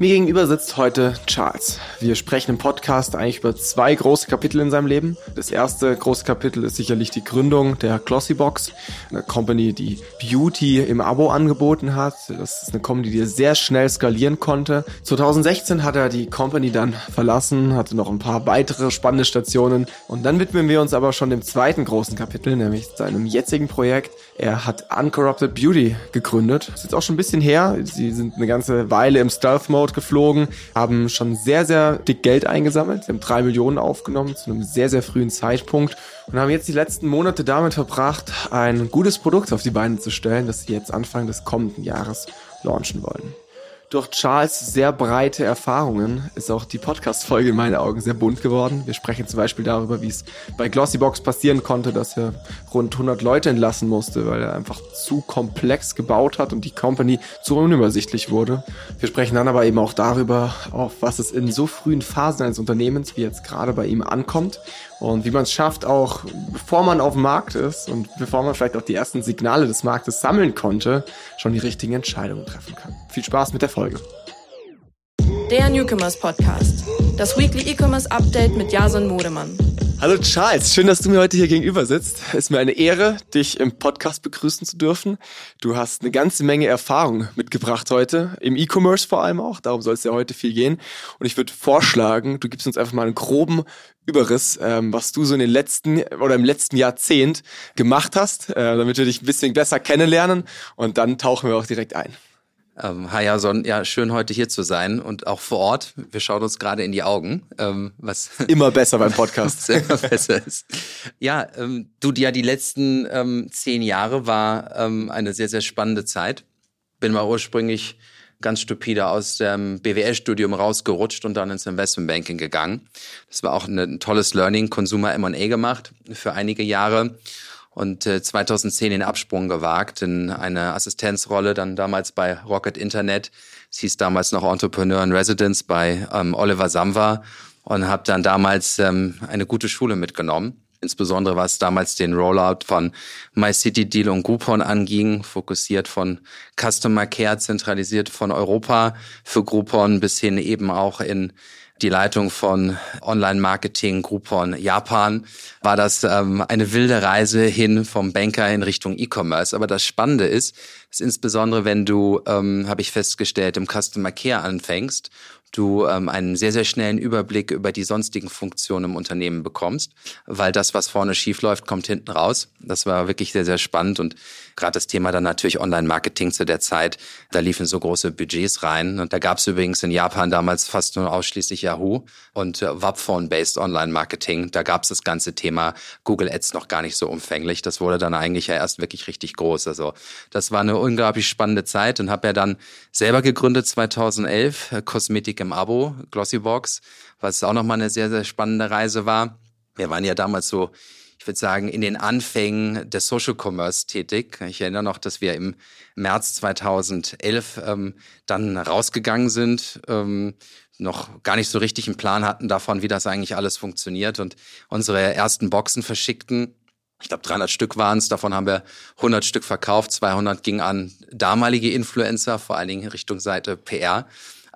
Mir gegenüber sitzt heute Charles. Wir sprechen im Podcast eigentlich über zwei große Kapitel in seinem Leben. Das erste große Kapitel ist sicherlich die Gründung der Glossybox, eine Company, die Beauty im Abo angeboten hat. Das ist eine Company, die er sehr schnell skalieren konnte. 2016 hat er die Company dann verlassen, hatte noch ein paar weitere spannende Stationen und dann widmen wir uns aber schon dem zweiten großen Kapitel, nämlich seinem jetzigen Projekt. Er hat Uncorrupted Beauty gegründet. Das ist jetzt auch schon ein bisschen her. Sie sind eine ganze Weile im Stealth Mode geflogen, haben schon sehr, sehr dick Geld eingesammelt. Sie haben drei Millionen aufgenommen zu einem sehr, sehr frühen Zeitpunkt und haben jetzt die letzten Monate damit verbracht, ein gutes Produkt auf die Beine zu stellen, das sie jetzt Anfang des kommenden Jahres launchen wollen. Durch Charles sehr breite Erfahrungen ist auch die Podcast-Folge in meinen Augen sehr bunt geworden. Wir sprechen zum Beispiel darüber, wie es bei Glossybox passieren konnte, dass er rund 100 Leute entlassen musste, weil er einfach zu komplex gebaut hat und die Company zu unübersichtlich wurde. Wir sprechen dann aber eben auch darüber, auf was es in so frühen Phasen eines Unternehmens wie jetzt gerade bei ihm ankommt und wie man es schafft, auch bevor man auf dem Markt ist und bevor man vielleicht auch die ersten Signale des Marktes sammeln konnte, schon die richtigen Entscheidungen treffen kann. Viel Spaß mit der Folge. Der Newcomers Podcast. Das Weekly E-Commerce Update mit Jason Modemann. Hallo Charles, schön, dass du mir heute hier gegenüber sitzt. Es ist mir eine Ehre, dich im Podcast begrüßen zu dürfen. Du hast eine ganze Menge Erfahrung mitgebracht heute, im E-Commerce vor allem auch. Darum soll es ja heute viel gehen. Und ich würde vorschlagen, du gibst uns einfach mal einen groben Überriss, ähm, was du so in den letzten oder im letzten Jahrzehnt gemacht hast, äh, damit wir dich ein bisschen besser kennenlernen. Und dann tauchen wir auch direkt ein. Ähm, hi Jason, ja, schön heute hier zu sein und auch vor Ort. Wir schauen uns gerade in die Augen, ähm, was immer besser beim Podcast immer besser ist. Ja, ähm, du, ja, die letzten ähm, zehn Jahre war ähm, eine sehr, sehr spannende Zeit. Bin mal ursprünglich ganz stupide aus dem BWL-Studium rausgerutscht und dann ins Investmentbanking gegangen. Das war auch ein tolles Learning, Consumer M&A gemacht für einige Jahre und äh, 2010 den Absprung gewagt in eine Assistenzrolle, dann damals bei Rocket Internet. Es hieß damals noch Entrepreneur in Residence bei ähm, Oliver Samwa und habe dann damals ähm, eine gute Schule mitgenommen. Insbesondere was damals den Rollout von MyCityDeal und Groupon anging, fokussiert von Customer Care, zentralisiert von Europa für Groupon bis hin eben auch in die Leitung von Online-Marketing Groupon Japan, war das ähm, eine wilde Reise hin vom Banker in Richtung E-Commerce. Aber das Spannende ist, dass insbesondere wenn du, ähm, habe ich festgestellt, im Customer Care anfängst du ähm, einen sehr, sehr schnellen Überblick über die sonstigen Funktionen im Unternehmen bekommst, weil das, was vorne schief läuft, kommt hinten raus. Das war wirklich sehr, sehr spannend und gerade das Thema dann natürlich Online-Marketing zu der Zeit, da liefen so große Budgets rein und da gab es übrigens in Japan damals fast nur ausschließlich Yahoo und äh, Webphone-based Online-Marketing. Da gab es das ganze Thema Google Ads noch gar nicht so umfänglich. Das wurde dann eigentlich ja erst wirklich richtig groß. Also das war eine unglaublich spannende Zeit und habe ja dann selber gegründet 2011, äh, Kosmetik im Abo, Glossybox, was auch nochmal eine sehr, sehr spannende Reise war. Wir waren ja damals so, ich würde sagen, in den Anfängen des Social Commerce tätig. Ich erinnere noch, dass wir im März 2011 ähm, dann rausgegangen sind, ähm, noch gar nicht so richtig einen Plan hatten davon, wie das eigentlich alles funktioniert und unsere ersten Boxen verschickten. Ich glaube, 300 Stück waren es. Davon haben wir 100 Stück verkauft. 200 ging an damalige Influencer, vor allen Dingen Richtung Seite PR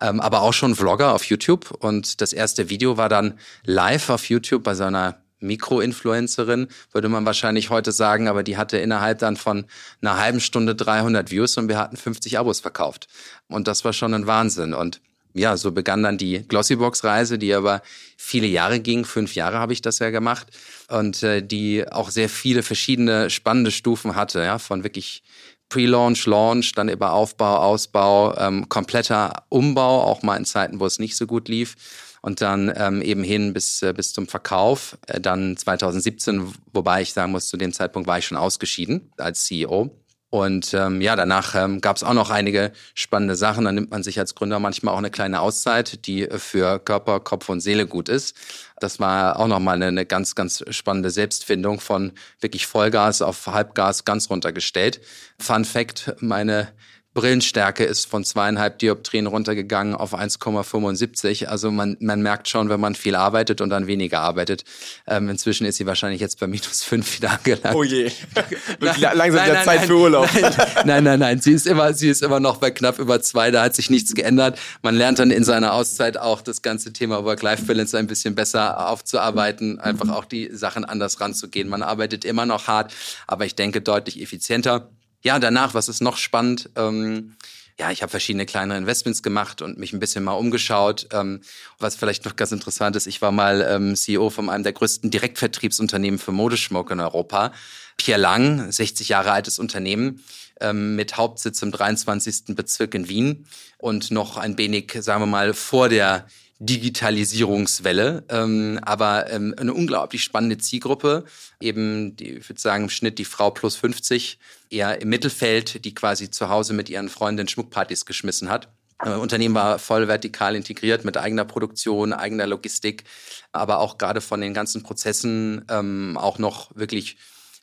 ähm, aber auch schon Vlogger auf YouTube. Und das erste Video war dann live auf YouTube bei seiner Mikro-Influencerin, würde man wahrscheinlich heute sagen, aber die hatte innerhalb dann von einer halben Stunde 300 Views und wir hatten 50 Abos verkauft. Und das war schon ein Wahnsinn. Und ja, so begann dann die Glossybox-Reise, die aber viele Jahre ging. Fünf Jahre habe ich das ja gemacht und äh, die auch sehr viele verschiedene spannende Stufen hatte, ja, von wirklich Pre-Launch, Launch, dann über Aufbau, Ausbau, ähm, kompletter Umbau, auch mal in Zeiten, wo es nicht so gut lief. Und dann ähm, eben hin bis, äh, bis zum Verkauf, äh, dann 2017, wobei ich sagen muss, zu dem Zeitpunkt war ich schon ausgeschieden als CEO. Und ähm, ja, danach ähm, gab es auch noch einige spannende Sachen. Dann nimmt man sich als Gründer manchmal auch eine kleine Auszeit, die für Körper, Kopf und Seele gut ist. Das war auch nochmal eine, eine ganz, ganz spannende Selbstfindung von wirklich Vollgas auf Halbgas ganz runtergestellt. Fun Fact, meine Brillenstärke ist von zweieinhalb Dioptrien runtergegangen auf 1,75. Also man, man merkt schon, wenn man viel arbeitet und dann weniger arbeitet. Ähm, inzwischen ist sie wahrscheinlich jetzt bei minus fünf wieder angelangt. Oh je. Nein, Langsam nein, wieder nein, Zeit nein, für Urlaub. Nein, nein, nein, nein. Sie ist immer, sie ist immer noch bei knapp über zwei. Da hat sich nichts geändert. Man lernt dann in seiner Auszeit auch das ganze Thema Work-Life-Balance ein bisschen besser aufzuarbeiten, einfach auch die Sachen anders ranzugehen. Man arbeitet immer noch hart, aber ich denke deutlich effizienter. Ja, danach, was ist noch spannend? Ähm, ja, ich habe verschiedene kleine Investments gemacht und mich ein bisschen mal umgeschaut. Ähm, was vielleicht noch ganz interessant ist, ich war mal ähm, CEO von einem der größten Direktvertriebsunternehmen für Modeschmuck in Europa. Pierre Lang, 60 Jahre altes Unternehmen ähm, mit Hauptsitz im 23. Bezirk in Wien und noch ein wenig, sagen wir mal, vor der Digitalisierungswelle, ähm, aber ähm, eine unglaublich spannende Zielgruppe. Eben, die, ich würde sagen, im Schnitt die Frau plus 50, eher im Mittelfeld, die quasi zu Hause mit ihren Freundinnen Schmuckpartys geschmissen hat. Äh, Unternehmen war voll vertikal integriert mit eigener Produktion, eigener Logistik, aber auch gerade von den ganzen Prozessen ähm, auch noch wirklich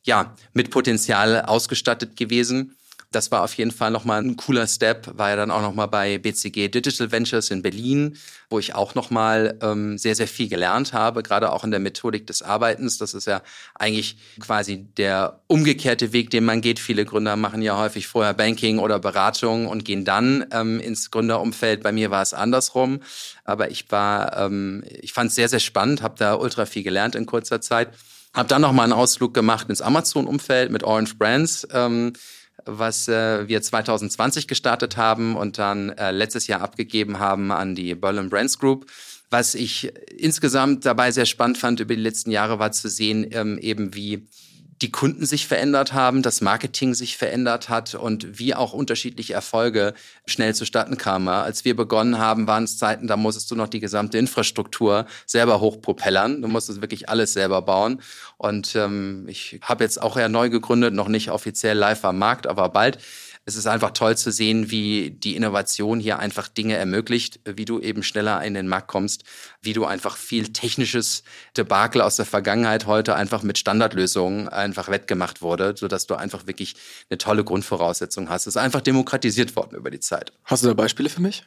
ja mit Potenzial ausgestattet gewesen. Das war auf jeden Fall nochmal ein cooler Step. War ja dann auch nochmal bei BCG Digital Ventures in Berlin, wo ich auch nochmal ähm, sehr, sehr viel gelernt habe, gerade auch in der Methodik des Arbeitens. Das ist ja eigentlich quasi der umgekehrte Weg, den man geht. Viele Gründer machen ja häufig vorher Banking oder Beratung und gehen dann ähm, ins Gründerumfeld. Bei mir war es andersrum. Aber ich war, ähm, ich fand es sehr, sehr spannend, habe da ultra viel gelernt in kurzer Zeit. Hab dann noch mal einen Ausflug gemacht ins Amazon-Umfeld mit Orange Brands. Ähm, was äh, wir 2020 gestartet haben und dann äh, letztes Jahr abgegeben haben an die Berlin Brands Group. Was ich insgesamt dabei sehr spannend fand über die letzten Jahre war zu sehen, ähm, eben wie die Kunden sich verändert haben, das Marketing sich verändert hat und wie auch unterschiedliche Erfolge schnell zustatten kamen. Als wir begonnen haben, waren es Zeiten, da musstest du noch die gesamte Infrastruktur selber hochpropellern. Du musstest wirklich alles selber bauen. Und ähm, ich habe jetzt auch eher neu gegründet, noch nicht offiziell live am Markt, aber bald es ist einfach toll zu sehen, wie die Innovation hier einfach Dinge ermöglicht, wie du eben schneller in den Markt kommst, wie du einfach viel technisches Debakel aus der Vergangenheit heute einfach mit Standardlösungen einfach wettgemacht wurde, sodass du einfach wirklich eine tolle Grundvoraussetzung hast. Es ist einfach demokratisiert worden über die Zeit. Hast du da Beispiele für mich?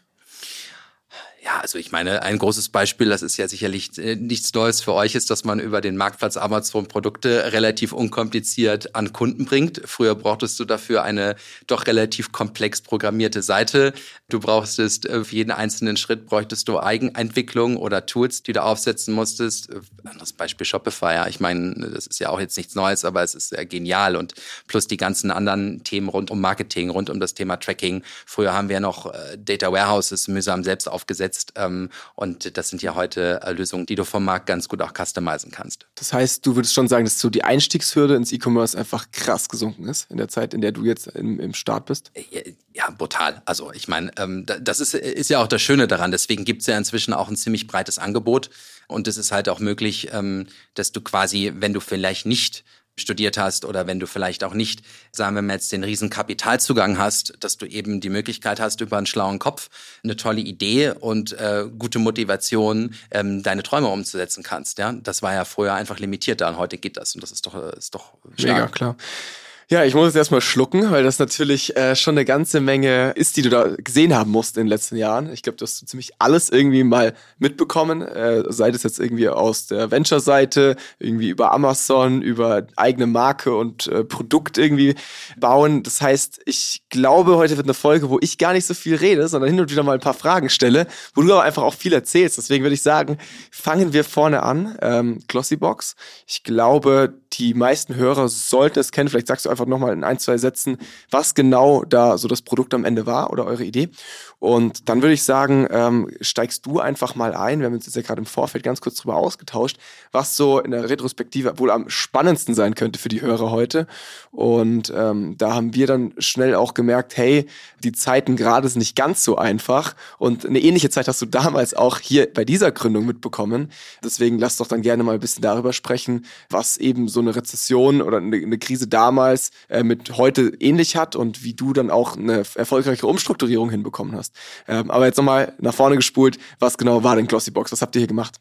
Ja, also ich meine, ein großes Beispiel, das ist ja sicherlich äh, nichts Neues für euch, ist, dass man über den Marktplatz Amazon Produkte relativ unkompliziert an Kunden bringt. Früher brauchtest du dafür eine doch relativ komplex programmierte Seite. Du brauchtest äh, für jeden einzelnen Schritt bräuchtest du Eigenentwicklung oder Tools, die du aufsetzen musstest. Äh, anderes Beispiel Shopify. Ich meine, das ist ja auch jetzt nichts Neues, aber es ist sehr genial und plus die ganzen anderen Themen rund um Marketing, rund um das Thema Tracking. Früher haben wir noch Data Warehouses mühsam selbst aufgesetzt umgesetzt. Ähm, und das sind ja heute äh, Lösungen, die du vom Markt ganz gut auch customizen kannst. Das heißt, du würdest schon sagen, dass so die Einstiegshürde ins E-Commerce einfach krass gesunken ist in der Zeit, in der du jetzt im, im Start bist? Äh, ja, brutal. Also ich meine, ähm, das ist, ist ja auch das Schöne daran. Deswegen gibt es ja inzwischen auch ein ziemlich breites Angebot. Und es ist halt auch möglich, ähm, dass du quasi, wenn du vielleicht nicht studiert hast oder wenn du vielleicht auch nicht, sagen wir mal jetzt den riesen Kapitalzugang hast, dass du eben die Möglichkeit hast, über einen schlauen Kopf eine tolle Idee und äh, gute Motivation ähm, deine Träume umzusetzen kannst. Ja, das war ja früher einfach limitierter und heute geht das und das ist doch ist doch stark. Mega klar. Ja, ich muss es erstmal schlucken, weil das natürlich äh, schon eine ganze Menge ist, die du da gesehen haben musst in den letzten Jahren. Ich glaube, du hast ziemlich alles irgendwie mal mitbekommen, äh, sei das jetzt irgendwie aus der Venture-Seite, irgendwie über Amazon, über eigene Marke und äh, Produkt irgendwie bauen. Das heißt, ich glaube, heute wird eine Folge, wo ich gar nicht so viel rede, sondern hin und wieder mal ein paar Fragen stelle, wo du aber einfach auch viel erzählst. Deswegen würde ich sagen, fangen wir vorne an. Ähm, Glossybox. Ich glaube, die meisten Hörer sollten es kennen. Vielleicht sagst du einfach nochmal in ein, zwei Sätzen, was genau da so das Produkt am Ende war oder eure Idee. Und dann würde ich sagen, ähm, steigst du einfach mal ein. Wir haben uns jetzt ja gerade im Vorfeld ganz kurz drüber ausgetauscht, was so in der Retrospektive wohl am spannendsten sein könnte für die Hörer heute. Und ähm, da haben wir dann schnell auch gemerkt, hey, die Zeiten gerade sind nicht ganz so einfach. Und eine ähnliche Zeit hast du damals auch hier bei dieser Gründung mitbekommen. Deswegen lass doch dann gerne mal ein bisschen darüber sprechen, was eben so eine Rezession oder eine, eine Krise damals äh, mit heute ähnlich hat und wie du dann auch eine erfolgreiche Umstrukturierung hinbekommen hast. Ähm, aber jetzt nochmal nach vorne gespult, was genau war denn Glossybox? Was habt ihr hier gemacht?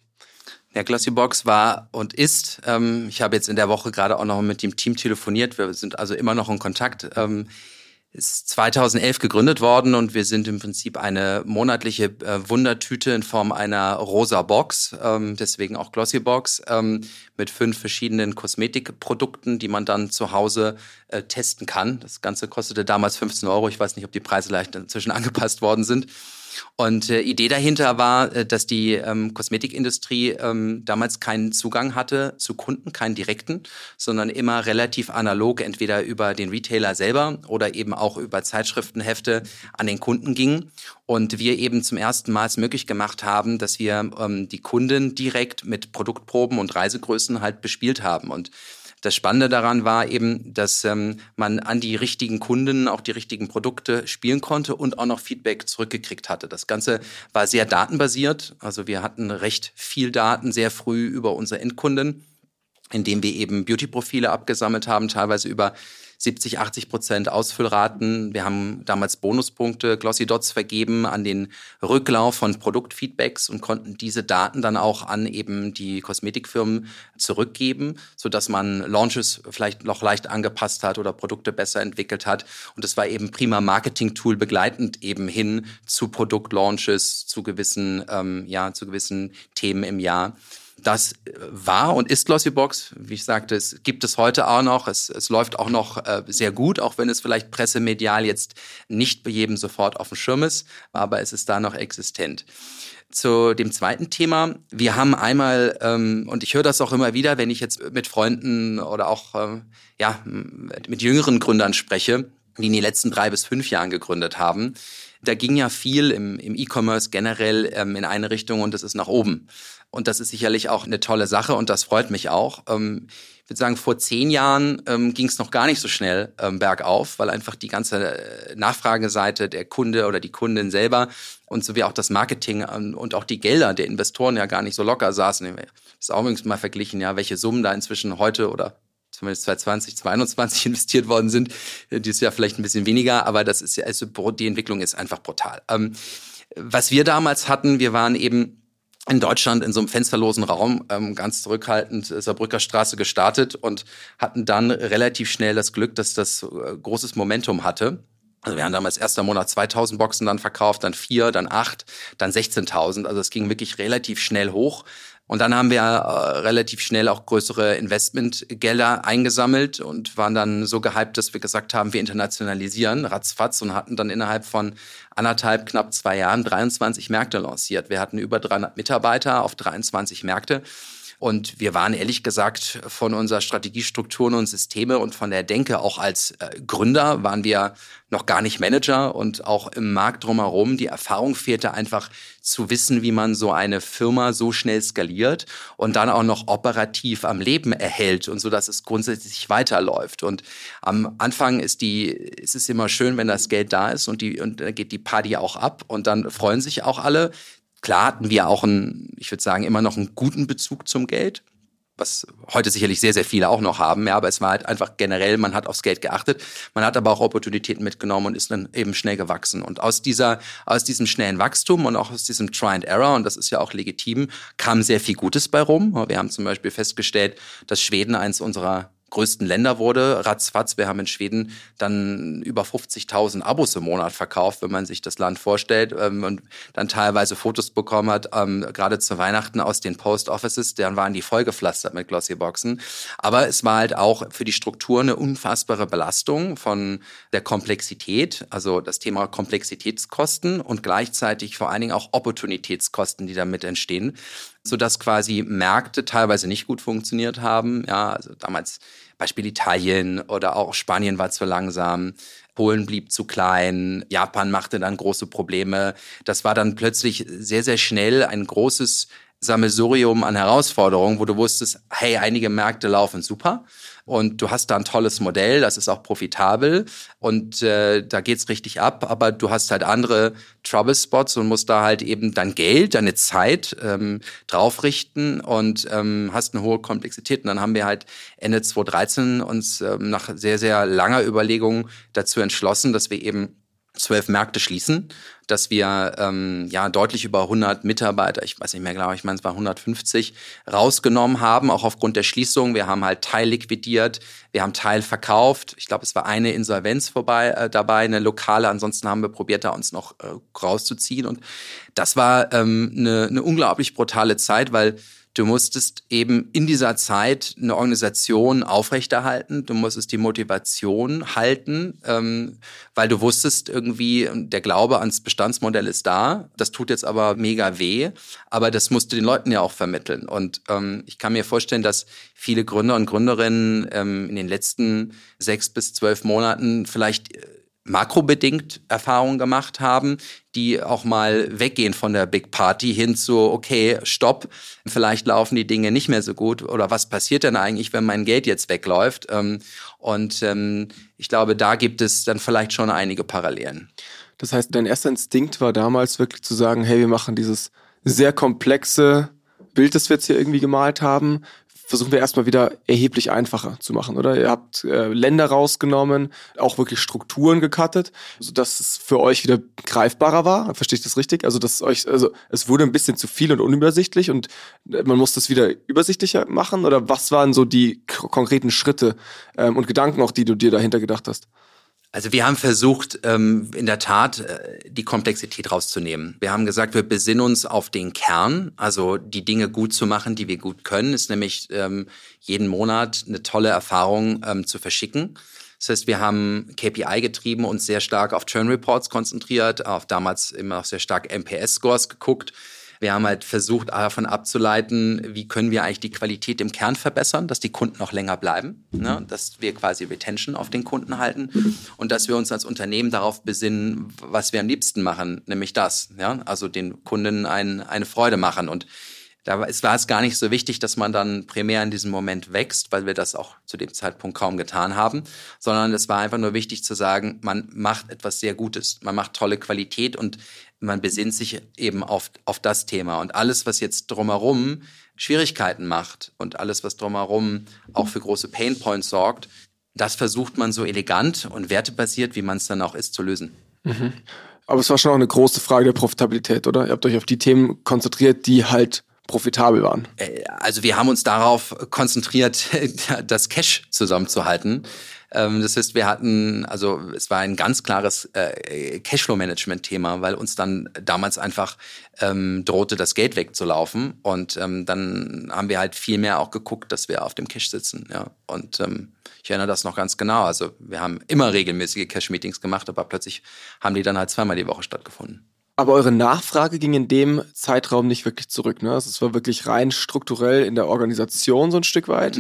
Der Glossybox war und ist, ähm, ich habe jetzt in der Woche gerade auch noch mit dem Team telefoniert, wir sind also immer noch in Kontakt. Ähm, ist 2011 gegründet worden und wir sind im Prinzip eine monatliche äh, Wundertüte in Form einer rosa Box, ähm, deswegen auch Glossy Box, ähm, mit fünf verschiedenen Kosmetikprodukten, die man dann zu Hause äh, testen kann. Das Ganze kostete damals 15 Euro. Ich weiß nicht, ob die Preise leicht inzwischen angepasst worden sind. Und äh, Idee dahinter war, äh, dass die ähm, Kosmetikindustrie ähm, damals keinen Zugang hatte zu Kunden, keinen direkten, sondern immer relativ analog, entweder über den Retailer selber oder eben auch über Zeitschriftenhefte an den Kunden ging. Und wir eben zum ersten Mal es möglich gemacht haben, dass wir ähm, die Kunden direkt mit Produktproben und Reisegrößen halt bespielt haben. Und das Spannende daran war eben, dass ähm, man an die richtigen Kunden auch die richtigen Produkte spielen konnte und auch noch Feedback zurückgekriegt hatte. Das Ganze war sehr datenbasiert. Also wir hatten recht viel Daten sehr früh über unsere Endkunden, indem wir eben Beauty-Profile abgesammelt haben, teilweise über 70, 80 Prozent Ausfüllraten. Wir haben damals Bonuspunkte, Glossy Dots vergeben an den Rücklauf von Produktfeedbacks und konnten diese Daten dann auch an eben die Kosmetikfirmen zurückgeben, so dass man Launches vielleicht noch leicht angepasst hat oder Produkte besser entwickelt hat. Und es war eben prima Marketing-Tool begleitend eben hin zu Produktlaunches, zu gewissen, ähm, ja, zu gewissen Themen im Jahr. Das war und ist Glossybox. Wie ich sagte, es gibt es heute auch noch. Es, es läuft auch noch äh, sehr gut, auch wenn es vielleicht pressemedial jetzt nicht bei jedem sofort auf dem Schirm ist, aber es ist da noch existent. Zu dem zweiten Thema. Wir haben einmal, ähm, und ich höre das auch immer wieder, wenn ich jetzt mit Freunden oder auch ähm, ja, mit jüngeren Gründern spreche, die in den letzten drei bis fünf Jahren gegründet haben. Da ging ja viel im, im E-Commerce generell ähm, in eine Richtung und das ist nach oben. Und das ist sicherlich auch eine tolle Sache und das freut mich auch. Ähm, ich würde sagen, vor zehn Jahren ähm, ging es noch gar nicht so schnell ähm, bergauf, weil einfach die ganze äh, Nachfrageseite der Kunde oder die Kundin selber und so wie auch das Marketing ähm, und auch die Gelder der Investoren ja gar nicht so locker saßen. Das ist auch übrigens mal verglichen, ja, welche Summen da inzwischen heute oder zumindest 2020, 2021 investiert worden sind. Dieses Jahr vielleicht ein bisschen weniger, aber das ist ja, also die Entwicklung ist einfach brutal. Ähm, was wir damals hatten, wir waren eben in Deutschland in so einem fensterlosen Raum ähm, ganz zurückhaltend äh, Saarbrücker Straße gestartet und hatten dann relativ schnell das Glück, dass das äh, großes Momentum hatte. Also wir haben damals erster Monat 2000 Boxen dann verkauft, dann vier, dann acht, dann 16.000. Also es ging wirklich relativ schnell hoch. Und dann haben wir äh, relativ schnell auch größere Investmentgelder eingesammelt und waren dann so gehypt, dass wir gesagt haben, wir internationalisieren ratzfatz und hatten dann innerhalb von anderthalb, knapp zwei Jahren 23 Märkte lanciert. Wir hatten über 300 Mitarbeiter auf 23 Märkte. Und wir waren ehrlich gesagt von unserer Strategiestrukturen und Systeme und von der Denke auch als äh, Gründer waren wir noch gar nicht Manager und auch im Markt drumherum. Die Erfahrung fehlte einfach zu wissen, wie man so eine Firma so schnell skaliert und dann auch noch operativ am Leben erhält und so, dass es grundsätzlich weiterläuft. Und am Anfang ist die, ist es immer schön, wenn das Geld da ist und die, und dann geht die Party auch ab und dann freuen sich auch alle. Klar hatten wir auch einen, ich würde sagen, immer noch einen guten Bezug zum Geld, was heute sicherlich sehr, sehr viele auch noch haben. Ja, aber es war halt einfach generell, man hat aufs Geld geachtet, man hat aber auch Opportunitäten mitgenommen und ist dann eben schnell gewachsen. Und aus dieser, aus diesem schnellen Wachstum und auch aus diesem Try and Error, und das ist ja auch legitim, kam sehr viel Gutes bei rum. Wir haben zum Beispiel festgestellt, dass Schweden eins unserer größten Länder wurde. Ratzfatz, wir haben in Schweden dann über 50.000 Abos im Monat verkauft, wenn man sich das Land vorstellt ähm, und dann teilweise Fotos bekommen hat, ähm, gerade zu Weihnachten aus den Post Offices, dann waren die vollgepflastert mit Glossyboxen. Aber es war halt auch für die Struktur eine unfassbare Belastung von der Komplexität, also das Thema Komplexitätskosten und gleichzeitig vor allen Dingen auch Opportunitätskosten, die damit entstehen sodass quasi Märkte teilweise nicht gut funktioniert haben. Ja, also damals Beispiel Italien oder auch Spanien war zu langsam. Polen blieb zu klein, Japan machte dann große Probleme. Das war dann plötzlich sehr, sehr schnell ein großes Sammelsurium an Herausforderungen, wo du wusstest, hey, einige Märkte laufen super und du hast da ein tolles Modell, das ist auch profitabel und äh, da geht's richtig ab, aber du hast halt andere Trouble Spots und musst da halt eben dein Geld, deine Zeit ähm, draufrichten und ähm, hast eine hohe Komplexität. Und dann haben wir halt Ende 2013 uns ähm, nach sehr, sehr langer Überlegung dazu entschlossen, dass wir eben zwölf Märkte schließen, dass wir ähm, ja deutlich über 100 Mitarbeiter, ich weiß nicht mehr genau, ich meine es war 150, rausgenommen haben, auch aufgrund der Schließung. Wir haben halt Teil liquidiert, wir haben Teil verkauft. Ich glaube, es war eine Insolvenz vorbei äh, dabei, eine lokale. Ansonsten haben wir probiert, da uns noch äh, rauszuziehen. Und das war ähm, eine, eine unglaublich brutale Zeit, weil Du musstest eben in dieser Zeit eine Organisation aufrechterhalten. Du musstest die Motivation halten, ähm, weil du wusstest irgendwie, der Glaube ans Bestandsmodell ist da. Das tut jetzt aber mega weh. Aber das musst du den Leuten ja auch vermitteln. Und ähm, ich kann mir vorstellen, dass viele Gründer und Gründerinnen ähm, in den letzten sechs bis zwölf Monaten vielleicht äh, makrobedingt Erfahrungen gemacht haben, die auch mal weggehen von der Big Party hin zu, okay, stopp, vielleicht laufen die Dinge nicht mehr so gut oder was passiert denn eigentlich, wenn mein Geld jetzt wegläuft? Ähm, und ähm, ich glaube, da gibt es dann vielleicht schon einige Parallelen. Das heißt, dein erster Instinkt war damals wirklich zu sagen, hey, wir machen dieses sehr komplexe Bild, das wir jetzt hier irgendwie gemalt haben, versuchen wir erstmal wieder erheblich einfacher zu machen, oder? Ihr habt äh, Länder rausgenommen, auch wirklich Strukturen gecuttet, sodass es für euch wieder greifbarer war. Verstehe ich das richtig? Also, dass euch, also es wurde ein bisschen zu viel und unübersichtlich und äh, man muss das wieder übersichtlicher machen? Oder was waren so die konkreten Schritte ähm, und Gedanken auch, die du dir dahinter gedacht hast? Also wir haben versucht, ähm, in der Tat äh, die Komplexität rauszunehmen. Wir haben gesagt, wir besinnen uns auf den Kern, also die Dinge gut zu machen, die wir gut können, ist nämlich ähm, jeden Monat eine tolle Erfahrung ähm, zu verschicken. Das heißt, wir haben KPI getrieben, uns sehr stark auf Churn Reports konzentriert, auf damals immer noch sehr stark MPS-Scores geguckt wir haben halt versucht, davon abzuleiten, wie können wir eigentlich die Qualität im Kern verbessern, dass die Kunden noch länger bleiben, ne? dass wir quasi Retention auf den Kunden halten und dass wir uns als Unternehmen darauf besinnen, was wir am liebsten machen, nämlich das, ja? also den Kunden ein, eine Freude machen und da war es gar nicht so wichtig, dass man dann primär in diesem Moment wächst, weil wir das auch zu dem Zeitpunkt kaum getan haben, sondern es war einfach nur wichtig zu sagen, man macht etwas sehr Gutes, man macht tolle Qualität und man besinnt sich eben auf, auf das Thema. Und alles, was jetzt drumherum Schwierigkeiten macht und alles, was drumherum auch für große Painpoints sorgt, das versucht man so elegant und wertebasiert, wie man es dann auch ist, zu lösen. Mhm. Aber es war schon auch eine große Frage der Profitabilität, oder? Ihr habt euch auf die Themen konzentriert, die halt profitabel waren. Äh, also wir haben uns darauf konzentriert, das Cash zusammenzuhalten. Ähm, das heißt, wir hatten, also es war ein ganz klares äh, Cashflow-Management-Thema, weil uns dann damals einfach ähm, drohte, das Geld wegzulaufen. Und ähm, dann haben wir halt viel mehr auch geguckt, dass wir auf dem Cash sitzen. Ja. Und ähm, ich erinnere das noch ganz genau. Also wir haben immer regelmäßige Cash-Meetings gemacht, aber plötzlich haben die dann halt zweimal die Woche stattgefunden. Aber eure Nachfrage ging in dem Zeitraum nicht wirklich zurück, ne? Also es war wirklich rein strukturell in der Organisation so ein Stück weit.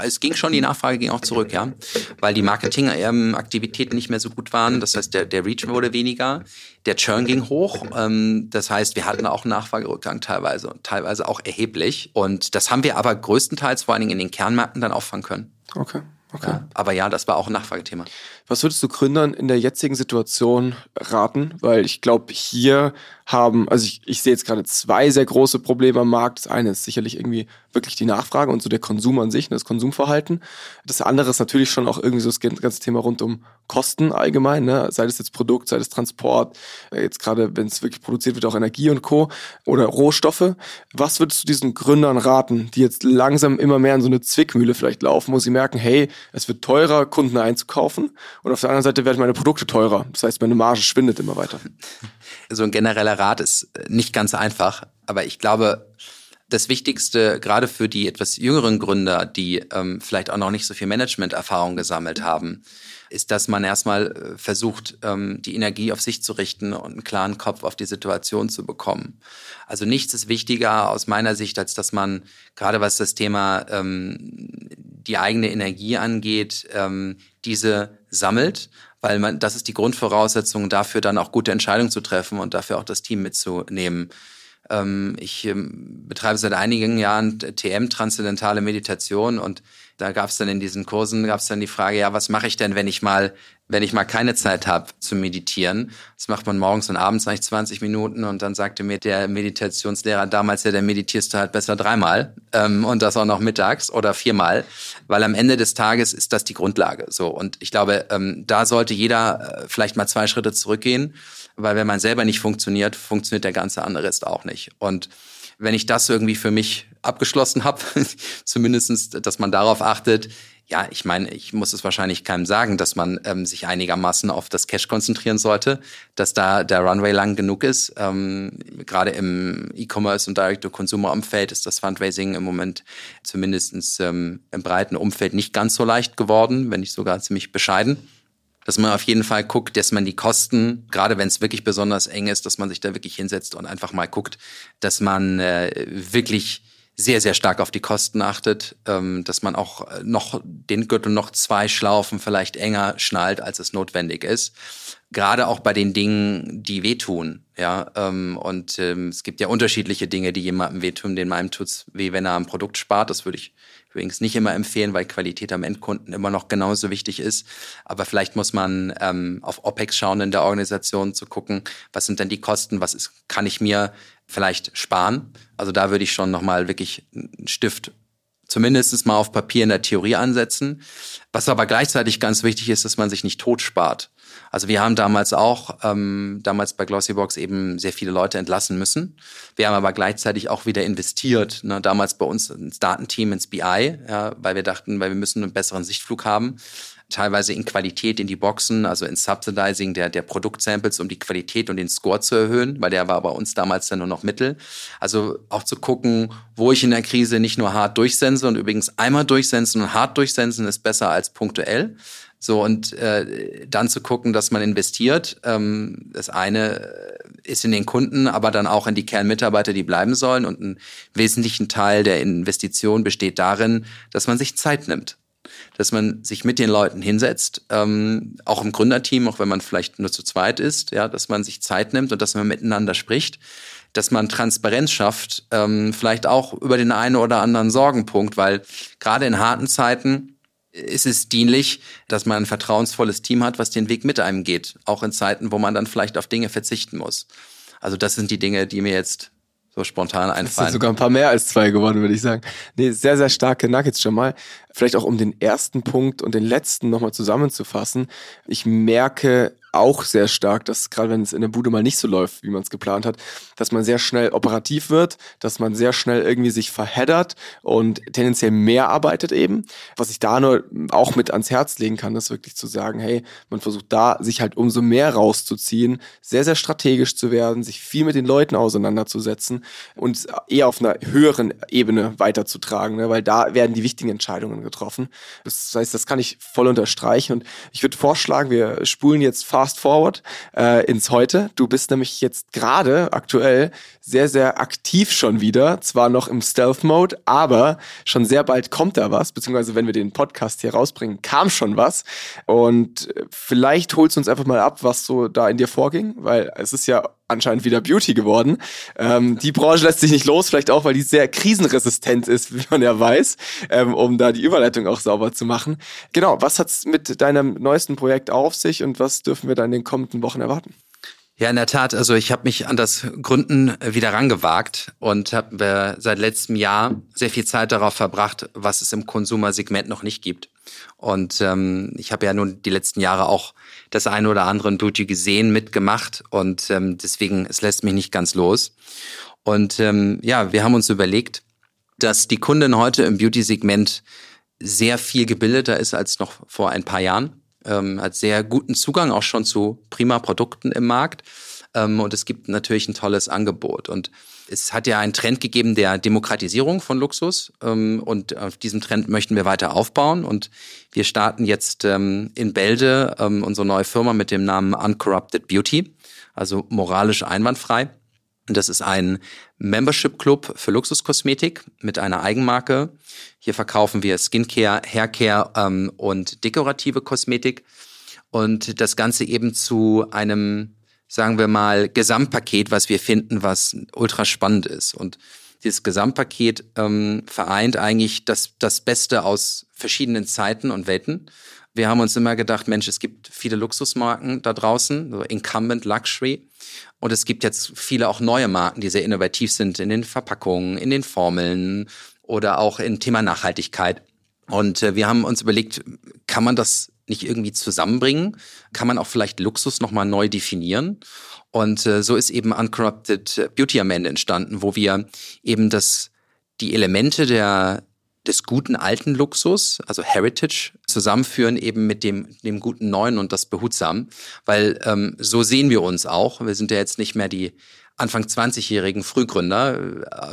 Es ging schon, die Nachfrage ging auch zurück, ja. Weil die Marketingaktivitäten nicht mehr so gut waren. Das heißt, der, der Reach wurde weniger, der Churn ging hoch. Ähm, das heißt, wir hatten auch einen Nachfragerückgang teilweise und teilweise auch erheblich. Und das haben wir aber größtenteils vor allen Dingen in den Kernmärkten dann auffangen können. Okay. Okay. Ja, aber ja, das war auch ein Nachfragethema. Was würdest du Gründern in der jetzigen Situation raten? Weil ich glaube, hier haben, also ich, ich sehe jetzt gerade zwei sehr große Probleme am Markt. Das eine ist sicherlich irgendwie wirklich die Nachfrage und so der Konsum an sich, ne, das Konsumverhalten. Das andere ist natürlich schon auch irgendwie so das ganze Thema rund um Kosten allgemein, ne? sei es jetzt Produkt, sei es Transport, äh, jetzt gerade, wenn es wirklich produziert wird, auch Energie und Co. oder Rohstoffe. Was würdest du diesen Gründern raten, die jetzt langsam immer mehr in so eine Zwickmühle vielleicht laufen, wo sie merken, hey, es wird teurer, Kunden einzukaufen und auf der anderen Seite werden meine Produkte teurer. Das heißt, meine Marge schwindet immer weiter. So ein genereller Rat ist nicht ganz einfach, aber ich glaube, das Wichtigste, gerade für die etwas jüngeren Gründer, die ähm, vielleicht auch noch nicht so viel Management-Erfahrung gesammelt haben, ist, dass man erstmal äh, versucht, ähm, die Energie auf sich zu richten und einen klaren Kopf auf die Situation zu bekommen. Also nichts ist wichtiger aus meiner Sicht, als dass man, gerade was das Thema ähm, die eigene Energie angeht, ähm, diese sammelt, weil man, das ist die Grundvoraussetzung dafür, dann auch gute Entscheidungen zu treffen und dafür auch das Team mitzunehmen. Ähm, ich ähm, betreibe seit einigen Jahren TM, transzendentale Meditation. Und da gab es dann in diesen Kursen gab es dann die Frage, ja, was mache ich denn, wenn ich mal wenn ich mal keine Zeit habe zu meditieren, das macht man morgens und abends eigentlich 20 Minuten. Und dann sagte mir der Meditationslehrer damals, ja, der meditierst du halt besser dreimal ähm, und das auch noch mittags oder viermal, weil am Ende des Tages ist das die Grundlage. So und ich glaube, ähm, da sollte jeder äh, vielleicht mal zwei Schritte zurückgehen, weil wenn man selber nicht funktioniert, funktioniert der ganze andere Rest auch nicht. Und wenn ich das irgendwie für mich abgeschlossen habe, zumindestens, dass man darauf achtet, ja, ich meine, ich muss es wahrscheinlich keinem sagen, dass man ähm, sich einigermaßen auf das Cash konzentrieren sollte, dass da der Runway lang genug ist. Ähm, Gerade im E-Commerce und Direct-to-Consumer-Umfeld ist das Fundraising im Moment zumindest ähm, im breiten Umfeld nicht ganz so leicht geworden, wenn nicht sogar ziemlich bescheiden dass man auf jeden Fall guckt, dass man die Kosten, gerade wenn es wirklich besonders eng ist, dass man sich da wirklich hinsetzt und einfach mal guckt, dass man äh, wirklich sehr, sehr stark auf die Kosten achtet, ähm, dass man auch äh, noch den Gürtel noch zwei Schlaufen vielleicht enger schnallt, als es notwendig ist. Gerade auch bei den Dingen, die wehtun. Ja, ähm, und ähm, es gibt ja unterschiedliche Dinge, die jemandem wehtun. Den meinem tut's weh, wenn er am Produkt spart. Das würde ich übrigens nicht immer empfehlen, weil Qualität am Endkunden immer noch genauso wichtig ist. Aber vielleicht muss man ähm, auf OPEX schauen in der Organisation, zu gucken, was sind denn die Kosten, was ist, kann ich mir vielleicht sparen. Also da würde ich schon nochmal wirklich einen Stift zumindest mal auf Papier in der Theorie ansetzen. Was aber gleichzeitig ganz wichtig ist, dass man sich nicht tot spart. Also wir haben damals auch, ähm, damals bei Glossybox eben sehr viele Leute entlassen müssen. Wir haben aber gleichzeitig auch wieder investiert, ne, damals bei uns ins Datenteam, ins BI, ja, weil wir dachten, weil wir müssen einen besseren Sichtflug haben teilweise in Qualität in die Boxen, also in Subsidizing der, der Produktsamples, um die Qualität und den Score zu erhöhen, weil der war bei uns damals dann nur noch Mittel. Also auch zu gucken, wo ich in der Krise nicht nur hart durchsense und übrigens einmal durchsensen und hart durchsensen ist besser als punktuell. So, und äh, dann zu gucken, dass man investiert. Ähm, das eine ist in den Kunden, aber dann auch in die Kernmitarbeiter, die bleiben sollen. Und ein wesentlichen Teil der Investition besteht darin, dass man sich Zeit nimmt dass man sich mit den Leuten hinsetzt, ähm, auch im Gründerteam, auch wenn man vielleicht nur zu zweit ist, ja, dass man sich Zeit nimmt und dass man miteinander spricht, dass man Transparenz schafft, ähm, vielleicht auch über den einen oder anderen Sorgenpunkt, weil gerade in harten Zeiten ist es dienlich, dass man ein vertrauensvolles Team hat, was den Weg mit einem geht, auch in Zeiten, wo man dann vielleicht auf Dinge verzichten muss. Also das sind die Dinge, die mir jetzt so spontan einfallen. Das sind sogar ein paar mehr als zwei geworden, würde ich sagen. Nee, sehr, sehr starke Nuggets schon mal. Vielleicht auch um den ersten Punkt und den letzten nochmal zusammenzufassen. Ich merke auch sehr stark, dass gerade wenn es in der Bude mal nicht so läuft, wie man es geplant hat, dass man sehr schnell operativ wird, dass man sehr schnell irgendwie sich verheddert und tendenziell mehr arbeitet eben. Was ich da nur auch mit ans Herz legen kann, ist wirklich zu sagen, hey, man versucht da sich halt umso mehr rauszuziehen, sehr, sehr strategisch zu werden, sich viel mit den Leuten auseinanderzusetzen und eher auf einer höheren Ebene weiterzutragen, ne? weil da werden die wichtigen Entscheidungen getroffen. Das heißt, das kann ich voll unterstreichen und ich würde vorschlagen, wir spulen jetzt fast fast forward äh, ins Heute. Du bist nämlich jetzt gerade aktuell sehr, sehr aktiv schon wieder. Zwar noch im Stealth-Mode, aber schon sehr bald kommt da was, beziehungsweise wenn wir den Podcast hier rausbringen, kam schon was. Und vielleicht holst du uns einfach mal ab, was so da in dir vorging, weil es ist ja anscheinend wieder Beauty geworden. Ähm, die Branche lässt sich nicht los, vielleicht auch, weil die sehr krisenresistent ist, wie man ja weiß, ähm, um da die Überleitung auch sauber zu machen. Genau, was hat's mit deinem neuesten Projekt auf sich und was dürfen wir da in den kommenden Wochen erwarten? Ja, in der Tat. Also ich habe mich an das Gründen wieder rangewagt und habe seit letztem Jahr sehr viel Zeit darauf verbracht, was es im Konsumersegment noch nicht gibt. Und ähm, ich habe ja nun die letzten Jahre auch das eine oder andere in Beauty gesehen, mitgemacht und ähm, deswegen, es lässt mich nicht ganz los. Und ähm, ja, wir haben uns überlegt, dass die Kundin heute im Beauty-Segment sehr viel gebildeter ist als noch vor ein paar Jahren ähm, hat sehr guten Zugang auch schon zu prima Produkten im Markt. Ähm, und es gibt natürlich ein tolles Angebot. Und es hat ja einen Trend gegeben der Demokratisierung von Luxus. Ähm, und auf diesem Trend möchten wir weiter aufbauen. Und wir starten jetzt ähm, in Bälde ähm, unsere neue Firma mit dem Namen Uncorrupted Beauty, also moralisch einwandfrei. Das ist ein Membership Club für Luxuskosmetik mit einer Eigenmarke. Hier verkaufen wir Skincare, Haircare ähm, und dekorative Kosmetik. Und das Ganze eben zu einem, sagen wir mal, Gesamtpaket, was wir finden, was ultra spannend ist. Und dieses Gesamtpaket ähm, vereint eigentlich das, das Beste aus verschiedenen Zeiten und Welten. Wir haben uns immer gedacht, Mensch, es gibt viele Luxusmarken da draußen, so Incumbent Luxury. Und es gibt jetzt viele auch neue Marken, die sehr innovativ sind in den Verpackungen, in den Formeln oder auch im Thema Nachhaltigkeit. Und äh, wir haben uns überlegt, kann man das nicht irgendwie zusammenbringen? Kann man auch vielleicht Luxus nochmal neu definieren? Und äh, so ist eben Uncorrupted Beauty am Ende entstanden, wo wir eben das, die Elemente der, des guten alten Luxus, also Heritage, zusammenführen eben mit dem, dem guten neuen und das behutsam. Weil ähm, so sehen wir uns auch. Wir sind ja jetzt nicht mehr die Anfang 20-jährigen Frühgründer.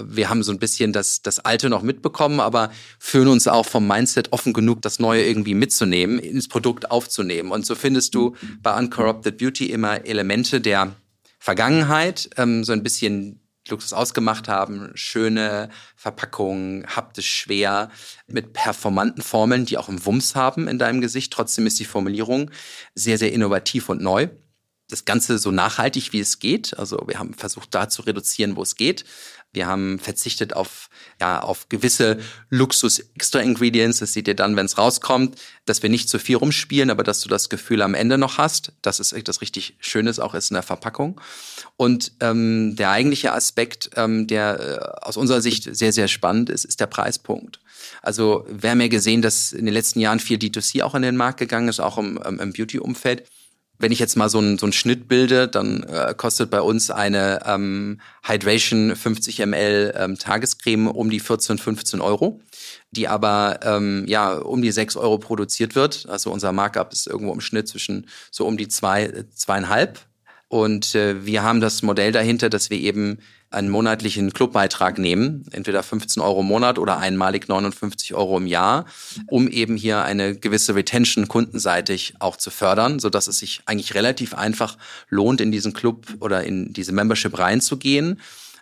Wir haben so ein bisschen das, das Alte noch mitbekommen, aber fühlen uns auch vom Mindset offen genug, das Neue irgendwie mitzunehmen, ins Produkt aufzunehmen. Und so findest du bei Uncorrupted Beauty immer Elemente der Vergangenheit, ähm, so ein bisschen Luxus ausgemacht haben, schöne Verpackungen, haptisch schwer, mit performanten Formeln, die auch einen Wumms haben in deinem Gesicht. Trotzdem ist die Formulierung sehr, sehr innovativ und neu das Ganze so nachhaltig wie es geht. Also wir haben versucht, da zu reduzieren, wo es geht. Wir haben verzichtet auf, ja, auf gewisse Luxus-Extra-Ingredients. Das seht ihr dann, wenn es rauskommt, dass wir nicht zu viel rumspielen, aber dass du das Gefühl am Ende noch hast, dass es das richtig Schönes auch ist in der Verpackung. Und ähm, der eigentliche Aspekt, ähm, der äh, aus unserer Sicht sehr, sehr spannend ist, ist der Preispunkt. Also wir haben ja gesehen, dass in den letzten Jahren viel D2C auch in den Markt gegangen ist, auch im, im Beauty-Umfeld wenn ich jetzt mal so einen, so einen Schnitt bilde, dann äh, kostet bei uns eine ähm, Hydration 50 ml ähm, Tagescreme um die 14, 15 Euro, die aber ähm, ja um die 6 Euro produziert wird. Also unser Markup ist irgendwo im Schnitt zwischen so um die zwei, zweieinhalb. Und äh, wir haben das Modell dahinter, dass wir eben einen monatlichen Clubbeitrag nehmen, entweder 15 Euro im Monat oder einmalig 59 Euro im Jahr, um eben hier eine gewisse Retention kundenseitig auch zu fördern, so dass es sich eigentlich relativ einfach lohnt, in diesen Club oder in diese Membership reinzugehen.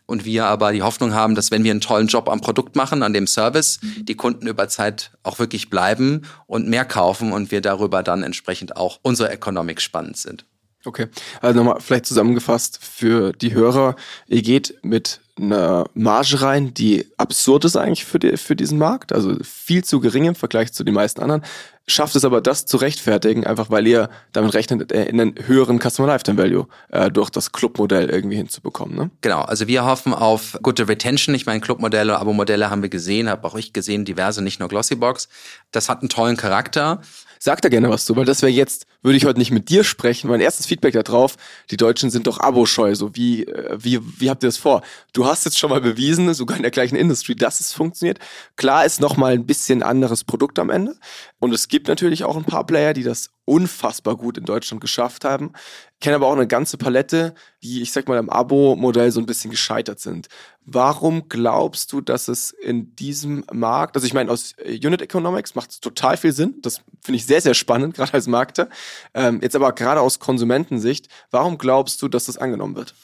Und wir aber die Hoffnung haben, dass wenn wir einen tollen Job am Produkt machen, an dem Service, die Kunden über Zeit auch wirklich bleiben und mehr kaufen und wir darüber dann entsprechend auch unsere Economics spannend sind. Okay, also nochmal vielleicht zusammengefasst für die Hörer. Ihr geht mit einer Marge rein, die absurd ist eigentlich für, die, für diesen Markt, also viel zu gering im Vergleich zu den meisten anderen. Schafft es aber, das zu rechtfertigen, einfach weil ihr damit rechnet, äh, in einen höheren Customer Lifetime Value äh, durch das Clubmodell irgendwie hinzubekommen. Ne? Genau, also wir hoffen auf gute Retention. Ich meine, Clubmodelle, Abo-Modelle haben wir gesehen, habe auch ich gesehen, diverse, nicht nur Glossybox. Das hat einen tollen Charakter. Sag da gerne was zu, weil das wäre jetzt, würde ich heute nicht mit dir sprechen. Mein erstes Feedback da drauf, die Deutschen sind doch aboscheu. So, wie, äh, wie, wie habt ihr das vor? Du hast jetzt schon mal bewiesen, sogar in der gleichen Industry, dass es funktioniert. Klar ist noch mal ein bisschen anderes Produkt am Ende. Und es gibt natürlich auch ein paar Player, die das unfassbar gut in Deutschland geschafft haben. Kenne aber auch eine ganze Palette, die, ich sag mal, im Abo-Modell so ein bisschen gescheitert sind. Warum glaubst du, dass es in diesem Markt, also ich meine, aus Unit Economics macht es total viel Sinn. Das finde ich sehr, sehr spannend, gerade als Markter. Ähm, jetzt aber gerade aus Konsumentensicht, warum glaubst du, dass das angenommen wird?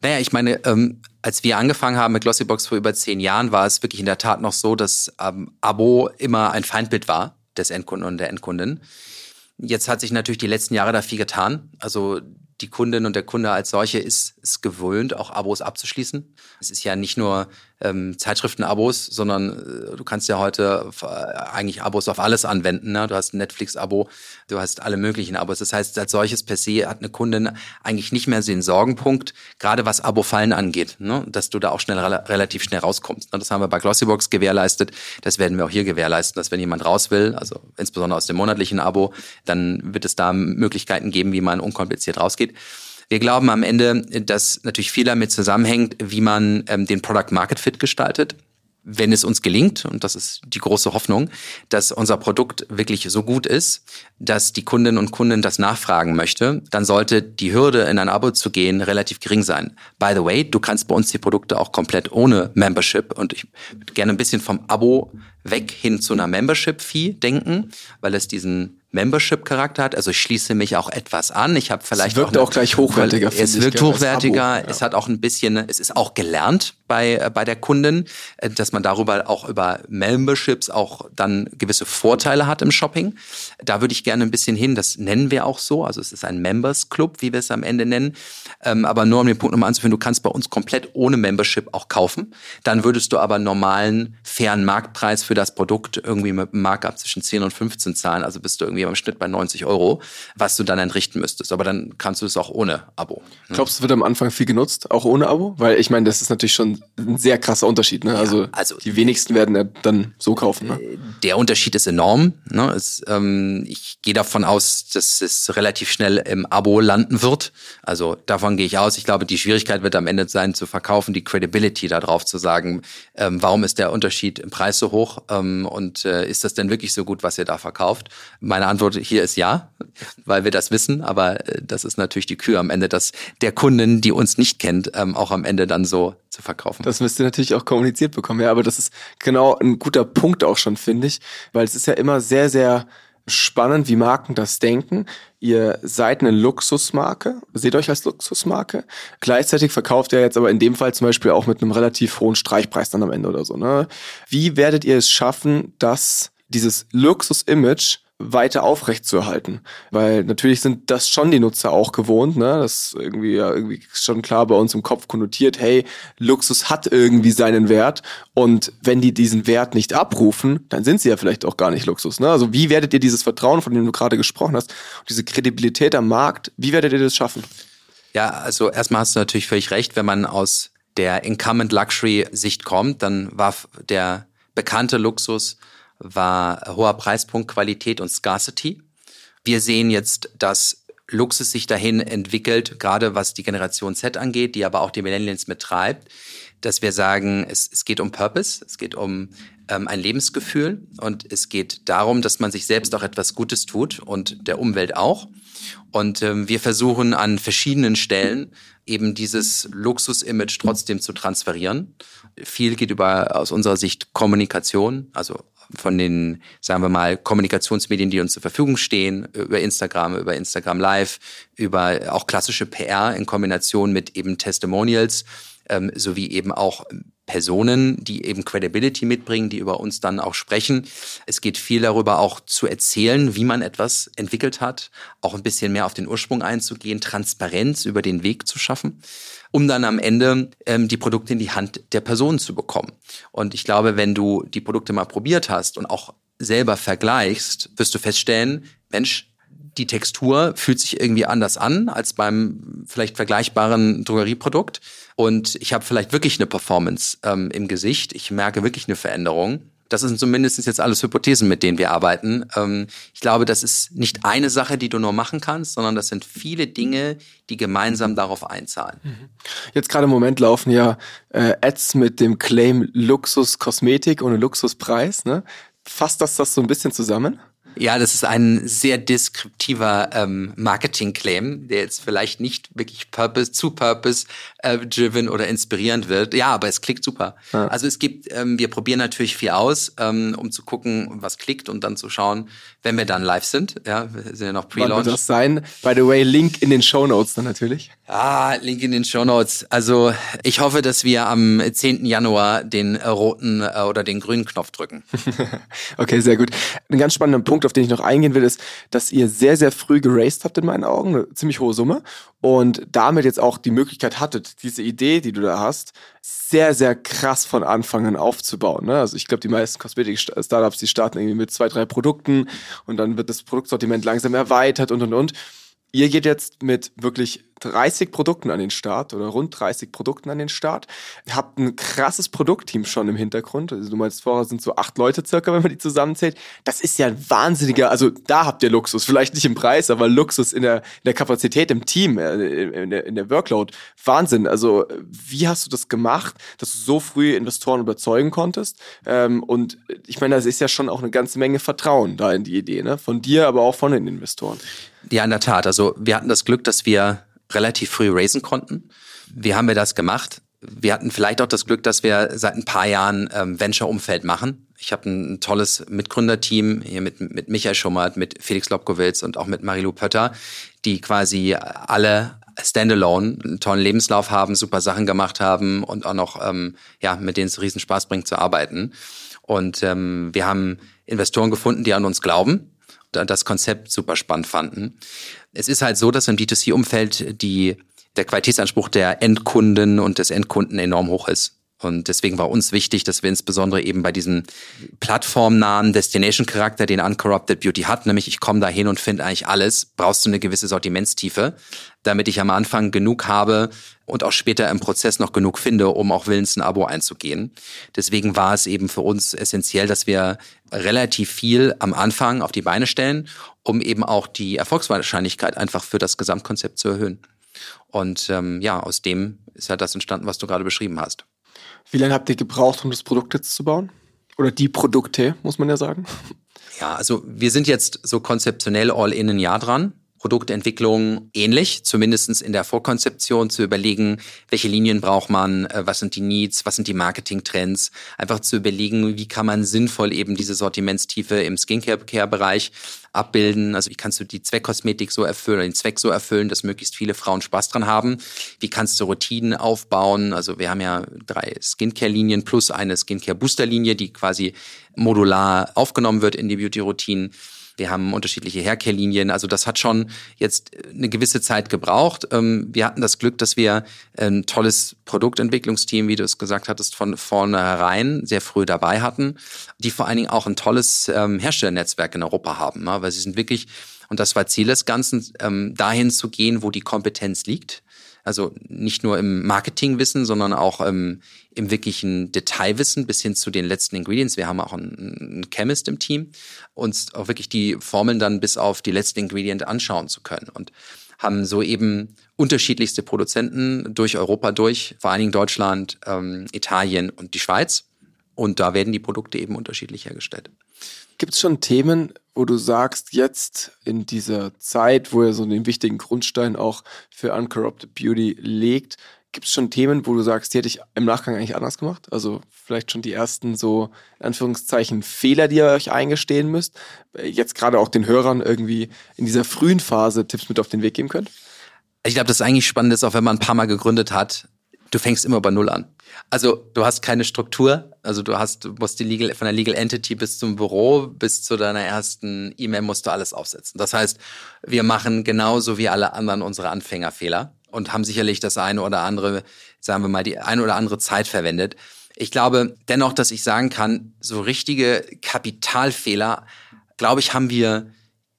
Naja, ich meine, ähm, als wir angefangen haben mit Glossybox vor über zehn Jahren, war es wirklich in der Tat noch so, dass ähm, Abo immer ein Feindbild war des Endkunden und der Endkundin. Jetzt hat sich natürlich die letzten Jahre da viel getan. Also die Kundin und der Kunde als solche ist, ist gewöhnt, auch Abos abzuschließen. Es ist ja nicht nur ähm, Zeitschriften-Abos, sondern äh, du kannst ja heute äh, eigentlich Abos auf alles anwenden. Ne? Du hast ein Netflix-Abo, du hast alle möglichen Abos. Das heißt, als solches per se hat eine Kundin eigentlich nicht mehr so den Sorgenpunkt, gerade was Abo-Fallen angeht, ne? dass du da auch schnell relativ schnell rauskommst. Ne? Das haben wir bei Glossybox gewährleistet. Das werden wir auch hier gewährleisten, dass wenn jemand raus will, also insbesondere aus dem monatlichen Abo, dann wird es da Möglichkeiten geben, wie man unkompliziert rausgeht. Wir glauben am Ende, dass natürlich viel damit zusammenhängt, wie man ähm, den Product Market Fit gestaltet. Wenn es uns gelingt, und das ist die große Hoffnung, dass unser Produkt wirklich so gut ist, dass die Kundinnen und Kunden das nachfragen möchte, dann sollte die Hürde, in ein Abo zu gehen, relativ gering sein. By the way, du kannst bei uns die Produkte auch komplett ohne Membership und ich würde gerne ein bisschen vom Abo weg hin zu einer Membership-Fee denken, weil es diesen Membership-Charakter hat. Also ich schließe mich auch etwas an. Ich habe vielleicht es wirkt auch, auch gleich hochwertiger. Es wirkt hochwertiger. Ja. Es hat auch ein bisschen, es ist auch gelernt bei äh, bei der Kundin, äh, dass man darüber auch über Memberships auch dann gewisse Vorteile hat im Shopping. Da würde ich gerne ein bisschen hin. Das nennen wir auch so. Also es ist ein Members Club, wie wir es am Ende nennen. Ähm, aber nur um den Punkt nochmal anzuführen, du kannst bei uns komplett ohne Membership auch kaufen. Dann würdest du aber normalen fairen Marktpreis für für das Produkt irgendwie mit einem Markup zwischen 10 und 15 zahlen, also bist du irgendwie im Schnitt bei 90 Euro, was du dann entrichten müsstest. Aber dann kannst du es auch ohne Abo. Ne? Glaubst du, wird am Anfang viel genutzt, auch ohne Abo? Weil ich meine, das ist natürlich schon ein sehr krasser Unterschied. Ne? Ja, also, also die wenigsten werden ja dann so kaufen. Ne? Der Unterschied ist enorm. Ne? Es, ähm, ich gehe davon aus, dass es relativ schnell im Abo landen wird. Also davon gehe ich aus. Ich glaube, die Schwierigkeit wird am Ende sein, zu verkaufen, die Credibility darauf zu sagen, ähm, warum ist der Unterschied im Preis so hoch ähm, und äh, ist das denn wirklich so gut, was ihr da verkauft? Meine Antwort hier ist ja, weil wir das wissen, aber äh, das ist natürlich die Kür am Ende, dass der Kunden, die uns nicht kennt, ähm, auch am Ende dann so zu verkaufen. Das müsst ihr natürlich auch kommuniziert bekommen, ja, aber das ist genau ein guter Punkt auch schon, finde ich, weil es ist ja immer sehr, sehr spannend, wie Marken das denken. Ihr seid eine Luxusmarke, seht euch als Luxusmarke. Gleichzeitig verkauft ihr jetzt aber in dem Fall zum Beispiel auch mit einem relativ hohen Streichpreis dann am Ende oder so. Ne? Wie werdet ihr es schaffen, dass dieses Luxus-Image weiter aufrechtzuerhalten. Weil natürlich sind das schon die Nutzer auch gewohnt, ne? Das ist irgendwie ja irgendwie schon klar bei uns im Kopf konnotiert, hey, Luxus hat irgendwie seinen Wert und wenn die diesen Wert nicht abrufen, dann sind sie ja vielleicht auch gar nicht Luxus, ne? Also wie werdet ihr dieses Vertrauen, von dem du gerade gesprochen hast, diese Kredibilität am Markt, wie werdet ihr das schaffen? Ja, also erstmal hast du natürlich völlig recht, wenn man aus der Incumbent Luxury Sicht kommt, dann war der bekannte Luxus war hoher Preispunkt, Qualität und Scarcity. Wir sehen jetzt, dass Luxus sich dahin entwickelt, gerade was die Generation Z angeht, die aber auch die Millennials mittreibt, dass wir sagen, es, es geht um Purpose, es geht um ähm, ein Lebensgefühl und es geht darum, dass man sich selbst auch etwas Gutes tut und der Umwelt auch. Und ähm, wir versuchen an verschiedenen Stellen eben dieses Luxus-Image trotzdem zu transferieren. Viel geht über aus unserer Sicht Kommunikation, also von den, sagen wir mal, Kommunikationsmedien, die uns zur Verfügung stehen, über Instagram, über Instagram Live, über auch klassische PR in Kombination mit eben Testimonials, ähm, sowie eben auch Personen, die eben Credibility mitbringen, die über uns dann auch sprechen. Es geht viel darüber auch zu erzählen, wie man etwas entwickelt hat, auch ein bisschen mehr auf den Ursprung einzugehen, Transparenz über den Weg zu schaffen um dann am Ende ähm, die Produkte in die Hand der Person zu bekommen. Und ich glaube, wenn du die Produkte mal probiert hast und auch selber vergleichst, wirst du feststellen, Mensch, die Textur fühlt sich irgendwie anders an als beim vielleicht vergleichbaren Drogerieprodukt. Und ich habe vielleicht wirklich eine Performance ähm, im Gesicht. Ich merke wirklich eine Veränderung. Das sind zumindest jetzt alles Hypothesen, mit denen wir arbeiten. Ähm, ich glaube, das ist nicht eine Sache, die du nur machen kannst, sondern das sind viele Dinge, die gemeinsam darauf einzahlen. Mhm. Jetzt gerade im Moment laufen ja äh, Ads mit dem Claim Luxus Kosmetik ohne Luxuspreis. Ne? Fasst das das so ein bisschen zusammen? Ja, das ist ein sehr deskriptiver ähm, Marketing-Claim, der jetzt vielleicht nicht wirklich Purpose, zu Purpose-driven äh, oder inspirierend wird. Ja, aber es klickt super. Ja. Also es gibt, ähm, wir probieren natürlich viel aus, ähm, um zu gucken, was klickt und dann zu schauen, wenn wir dann live sind. Ja, wir sind ja noch Pre-Launch. Wann wird das sein? By the way, Link in den Show Notes dann natürlich. Ah, Link in den Show Notes. Also ich hoffe, dass wir am 10. Januar den roten äh, oder den grünen Knopf drücken. okay, sehr gut. Ein ganz spannender Punkt Punkt, auf den ich noch eingehen will, ist, dass ihr sehr, sehr früh geraced habt in meinen Augen, eine ziemlich hohe Summe und damit jetzt auch die Möglichkeit hattet, diese Idee, die du da hast, sehr, sehr krass von Anfang an aufzubauen. Ne? Also ich glaube, die meisten Kosmetik-Startups, die starten irgendwie mit zwei, drei Produkten und dann wird das Produktsortiment langsam erweitert und, und, und. Ihr geht jetzt mit wirklich 30 Produkten an den Start oder rund 30 Produkten an den Start. Ihr habt ein krasses Produktteam schon im Hintergrund. Also du meinst vorher sind so acht Leute circa, wenn man die zusammenzählt. Das ist ja ein wahnsinniger, also da habt ihr Luxus. Vielleicht nicht im Preis, aber Luxus in der, in der Kapazität im Team, äh, in der, in der Workload. Wahnsinn. Also wie hast du das gemacht, dass du so früh Investoren überzeugen konntest? Ähm, und ich meine, das ist ja schon auch eine ganze Menge Vertrauen da in die Idee, ne? Von dir, aber auch von den Investoren. Ja, in der Tat. Also wir hatten das Glück, dass wir relativ früh raisen konnten. Wie haben wir das gemacht? Wir hatten vielleicht auch das Glück, dass wir seit ein paar Jahren ähm, Venture-Umfeld machen. Ich habe ein, tolles Mitgründerteam hier mit, mit Michael Schummert, mit Felix Lobkowitz und auch mit Marilu Pötter, die quasi alle Standalone einen tollen Lebenslauf haben, super Sachen gemacht haben und auch noch, ähm, ja, mit denen es riesen Spaß bringt zu arbeiten. Und ähm, wir haben Investoren gefunden, die an uns glauben das Konzept super spannend fanden. Es ist halt so, dass im D2C-Umfeld die, der Qualitätsanspruch der Endkunden und des Endkunden enorm hoch ist. Und deswegen war uns wichtig, dass wir insbesondere eben bei diesem plattformnahen Destination-Charakter, den Uncorrupted Beauty hat, nämlich ich komme da hin und finde eigentlich alles, brauchst du eine gewisse Sortimentstiefe, damit ich am Anfang genug habe und auch später im Prozess noch genug finde, um auch willens ein Abo einzugehen. Deswegen war es eben für uns essentiell, dass wir relativ viel am Anfang auf die Beine stellen, um eben auch die Erfolgswahrscheinlichkeit einfach für das Gesamtkonzept zu erhöhen. Und ähm, ja, aus dem ist halt das entstanden, was du gerade beschrieben hast. Wie lange habt ihr gebraucht, um das Produkt jetzt zu bauen? Oder die Produkte, muss man ja sagen. Ja, also wir sind jetzt so konzeptionell all in ein Jahr dran. Produktentwicklung ähnlich, zumindestens in der Vorkonzeption zu überlegen, welche Linien braucht man, äh, was sind die Needs, was sind die Marketing-Trends, einfach zu überlegen, wie kann man sinnvoll eben diese Sortimentstiefe im Skincare-Bereich abbilden. Also wie kannst du die Zweckkosmetik so erfüllen, den Zweck so erfüllen, dass möglichst viele Frauen Spaß dran haben? Wie kannst du Routinen aufbauen? Also wir haben ja drei Skincare-Linien plus eine Skincare-Booster-Linie, die quasi modular aufgenommen wird in die Beauty-Routinen. Wir haben unterschiedliche Haircare-Linien. Also das hat schon jetzt eine gewisse Zeit gebraucht. Ähm, wir hatten das Glück, dass wir ein tolles Produktentwicklungsteam, wie du es gesagt hattest, von vornherein sehr früh dabei hatten, die vor allen Dingen auch ein tolles ähm, Herstellernetzwerk in Europa haben, ne? weil sie sind wirklich und das war Ziel des Ganzen, ähm, dahin zu gehen, wo die Kompetenz liegt. Also nicht nur im Marketingwissen, sondern auch ähm, im wirklichen Detailwissen bis hin zu den letzten Ingredients. Wir haben auch einen, Chemist im Team, uns auch wirklich die Formeln dann bis auf die letzten Ingredient anschauen zu können und haben so eben unterschiedlichste Produzenten durch Europa durch, vor allen Dingen Deutschland, ähm, Italien und die Schweiz. Und da werden die Produkte eben unterschiedlich hergestellt. Gibt es schon Themen, wo du sagst, jetzt in dieser Zeit, wo er so den wichtigen Grundstein auch für Uncorrupted Beauty legt, gibt es schon Themen, wo du sagst, die hätte ich im Nachgang eigentlich anders gemacht? Also vielleicht schon die ersten so, in Anführungszeichen, Fehler, die ihr euch eingestehen müsst? Jetzt gerade auch den Hörern irgendwie in dieser frühen Phase Tipps mit auf den Weg geben könnt? Ich glaube, das eigentlich spannend ist, auch wenn man ein paar Mal gegründet hat, du fängst immer bei Null an. Also du hast keine Struktur, also du hast, du musst die Legal, von der Legal Entity bis zum Büro, bis zu deiner ersten E-Mail musst du alles aufsetzen. Das heißt, wir machen genauso wie alle anderen unsere Anfängerfehler und haben sicherlich das eine oder andere, sagen wir mal, die eine oder andere Zeit verwendet. Ich glaube dennoch, dass ich sagen kann, so richtige Kapitalfehler, glaube ich, haben wir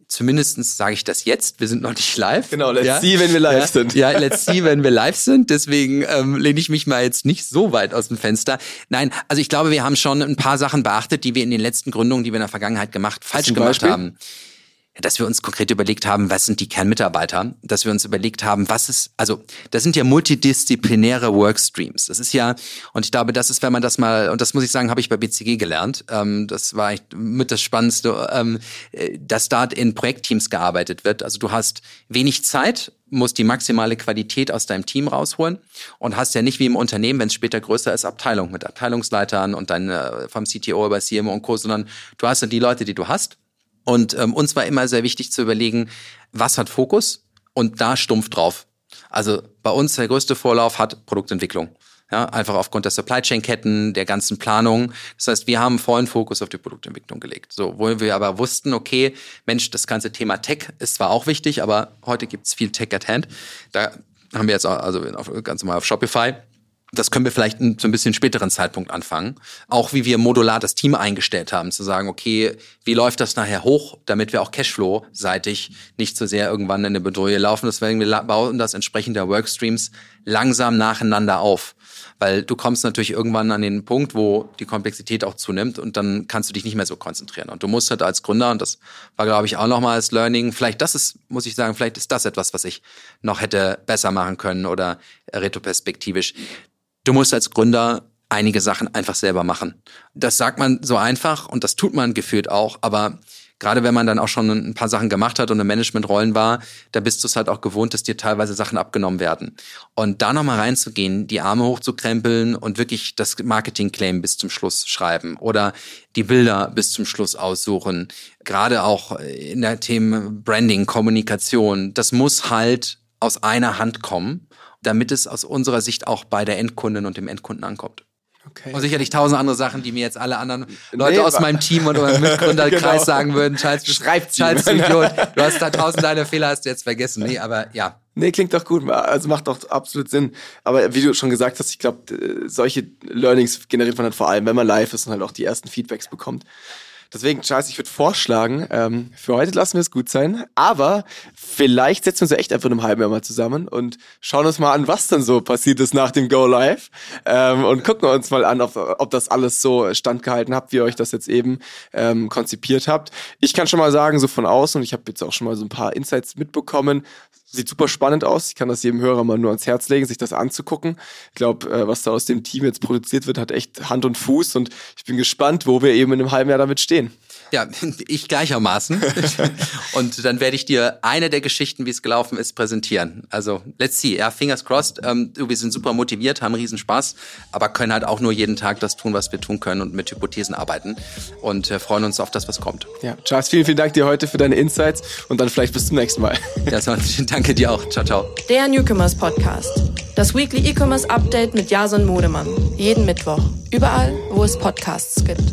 Zumindestens sage ich das jetzt. Wir sind noch nicht live. Genau, let's ja? see, wenn wir live ja? sind. Ja, let's see, wenn wir live sind. Deswegen ähm, lehne ich mich mal jetzt nicht so weit aus dem Fenster. Nein, also ich glaube, wir haben schon ein paar Sachen beachtet, die wir in den letzten Gründungen, die wir in der Vergangenheit gemacht, falsch gemacht Beispiel? haben dass wir uns konkret überlegt haben, was sind die Kernmitarbeiter, dass wir uns überlegt haben, was ist, also das sind ja multidisziplinäre Workstreams. Das ist ja, und ich glaube, das ist, wenn man das mal, und das muss ich sagen, habe ich bei BCG gelernt, ähm, das war mit das Spannendste, ähm, dass dort in Projektteams gearbeitet wird. Also du hast wenig Zeit, musst die maximale Qualität aus deinem Team rausholen und hast ja nicht wie im Unternehmen, wenn es später größer ist, Abteilung mit Abteilungsleitern und dann äh, vom CTO über CMO und Co., sondern du hast dann die Leute, die du hast und ähm, uns war immer sehr wichtig zu überlegen, was hat Fokus und da stumpf drauf. Also bei uns der größte Vorlauf hat Produktentwicklung. Ja, einfach aufgrund der Supply Chain Ketten, der ganzen Planung. Das heißt, wir haben vollen Fokus auf die Produktentwicklung gelegt. So, wo wir aber wussten, okay, Mensch, das ganze Thema Tech ist zwar auch wichtig, aber heute gibt's viel Tech at Hand. Da haben wir jetzt auch, also ganz normal auf Shopify das können wir vielleicht zu ein bisschen späteren Zeitpunkt anfangen. Auch wie wir modular das Team eingestellt haben, zu sagen, okay, wie läuft das nachher hoch, damit wir auch Cashflow-seitig nicht so sehr irgendwann in eine Bedrohung laufen. Deswegen wir bauen das entsprechend der Workstreams langsam nacheinander auf. Weil du kommst natürlich irgendwann an den Punkt, wo die Komplexität auch zunimmt und dann kannst du dich nicht mehr so konzentrieren. Und du musst halt als Gründer, und das war, glaube ich, auch nochmal als Learning, vielleicht das ist, muss ich sagen, vielleicht ist das etwas, was ich noch hätte besser machen können oder retroperspektivisch du musst als Gründer einige Sachen einfach selber machen. Das sagt man so einfach und das tut man gefühlt auch, aber gerade wenn man dann auch schon ein paar Sachen gemacht hat und in Managementrollen war, da bist du es halt auch gewohnt, dass dir teilweise Sachen abgenommen werden. Und da nochmal reinzugehen, die Arme hochzukrempeln und wirklich das Marketing-Claim bis zum Schluss schreiben oder die Bilder bis zum Schluss aussuchen, gerade auch in der Themen Branding, Kommunikation, das muss halt aus einer Hand kommen damit es aus unserer Sicht auch bei der Endkundin und dem Endkunden ankommt. Okay. Und sicherlich tausend andere Sachen, die mir jetzt alle anderen Leute nee, aus meinem Team und meinem Mitgründerkreis genau. sagen würden. Charles, Schreibt Charles, Idiot, du hast da tausend deine Fehler hast du jetzt vergessen. Nee, aber ja, Nee, klingt doch gut. Also macht doch absolut Sinn. Aber wie du schon gesagt hast, ich glaube, solche Learnings generiert man dann vor allem, wenn man live ist und halt auch die ersten Feedbacks bekommt. Deswegen, Charles, ich würde vorschlagen, ähm, für heute lassen wir es gut sein. Aber vielleicht setzen wir uns ja echt einfach in einem halben Jahr mal zusammen und schauen uns mal an, was dann so passiert ist nach dem Go Live. Ähm, und gucken uns mal an, ob, ob das alles so standgehalten habt, wie ihr euch das jetzt eben ähm, konzipiert habt. Ich kann schon mal sagen, so von außen, und ich habe jetzt auch schon mal so ein paar Insights mitbekommen, Sieht super spannend aus. Ich kann das jedem Hörer mal nur ans Herz legen, sich das anzugucken. Ich glaube, äh, was da aus dem Team jetzt produziert wird, hat echt Hand und Fuß und ich bin gespannt, wo wir eben in einem halben Jahr damit stehen. Ja, ich gleichermaßen. und dann werde ich dir eine der Geschichten, wie es gelaufen ist, präsentieren. Also, let's see. Ja, fingers crossed. Ähm, wir sind super motiviert, haben riesen Spaß, aber können halt auch nur jeden Tag das tun, was wir tun können und mit Hypothesen arbeiten und äh, freuen uns auf das, was kommt. Ja, Charles, vielen, vielen Dank dir heute für deine Insights und dann vielleicht bis zum nächsten Mal. Ja, so, danke dir auch. Ciao, ciao. Der Newcomers Podcast. Das Weekly E-Commerce Update mit Jason Modemann. Jeden Mittwoch. Überall, wo es Podcasts gibt.